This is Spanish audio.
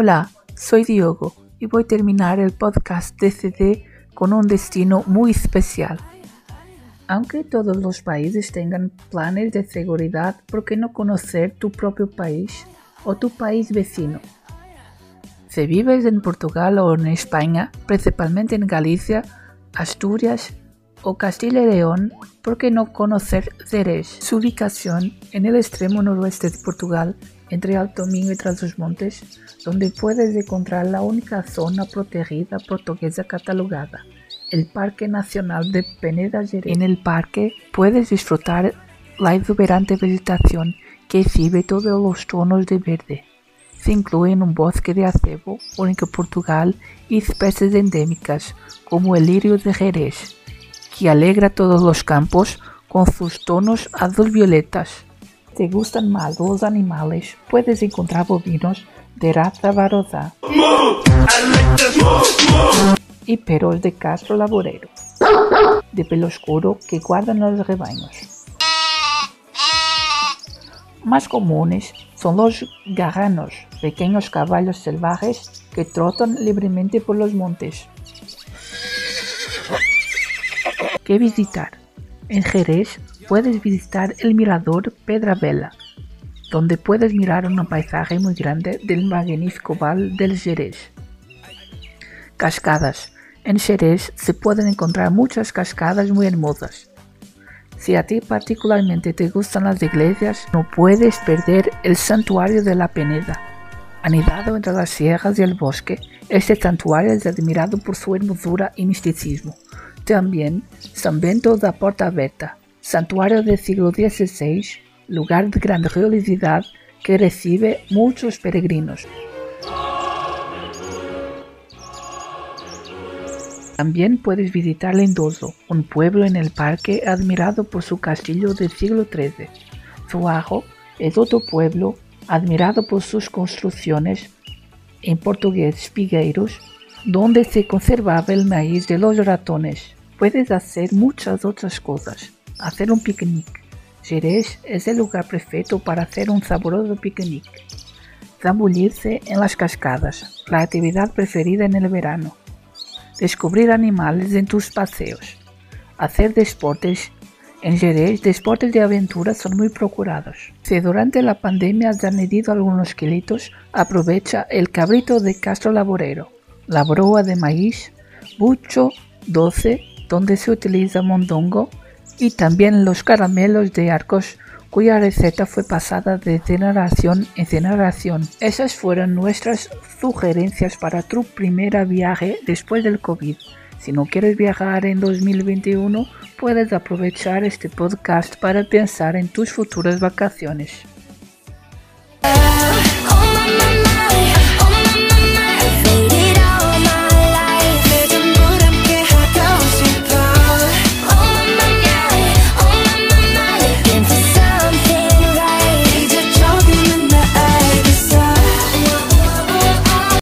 Hola, soy Diogo y voy a terminar el podcast de CD con un destino muy especial. Aunque todos los países tengan planes de seguridad, ¿por qué no conocer tu propio país o tu país vecino? Si vives en Portugal o en España, principalmente en Galicia, Asturias o Castilla y León, ¿por qué no conocer Ceres? Su ubicación en el extremo noroeste de Portugal, entre Alto Minho y Trás-os-Montes, donde puedes encontrar la única zona protegida portuguesa catalogada, el Parque Nacional de Peneda Gerês. En el parque puedes disfrutar la exuberante vegetación que exhibe todos los tonos de verde. Se incluyen un bosque de acebo, único en Portugal, y especies endémicas como el lirio de Jerez, que alegra todos los campos con sus tonos azul-violetas. ¿Te gustan más los animales? Puedes encontrar bovinos de raza varosa y perros de Castro Laborero, de pelo oscuro que guardan los rebaños. Más comunes son los garranos, pequeños caballos salvajes que trotan libremente por los montes. ¿Qué visitar? En Jerez puedes visitar el mirador Pedra Vela, donde puedes mirar un paisaje muy grande del magnífico Val del Jerez. Cascadas. En Jerez se pueden encontrar muchas cascadas muy hermosas. Si a ti particularmente te gustan las iglesias, no puedes perder el Santuario de la Peneda. Anidado entre las sierras y el bosque, este santuario es admirado por su hermosura y misticismo. También San Bento da Porta Abierta, santuario del siglo XVI, lugar de gran religiosidad que recibe muchos peregrinos. También puedes visitar Lendoso, un pueblo en el parque admirado por su castillo del siglo XIII. Zuajo es otro pueblo admirado por sus construcciones, en portugués espigueiros, donde se conservaba el maíz de los ratones. Puedes hacer muchas otras cosas. Hacer un picnic. Jerez es el lugar perfecto para hacer un sabroso picnic. Zambullirse en las cascadas, la actividad preferida en el verano descubrir animales en tus paseos, hacer deportes. En Jerez, deportes de aventura son muy procurados. Si durante la pandemia has añadido algunos kilitos, aprovecha el cabrito de Castro Laborero, la broa de maíz, bucho, doce, donde se utiliza mondongo, y también los caramelos de arcos cuya receta fue pasada de generación en generación. Esas fueron nuestras sugerencias para tu primera viaje después del COVID. Si no quieres viajar en 2021, puedes aprovechar este podcast para pensar en tus futuras vacaciones.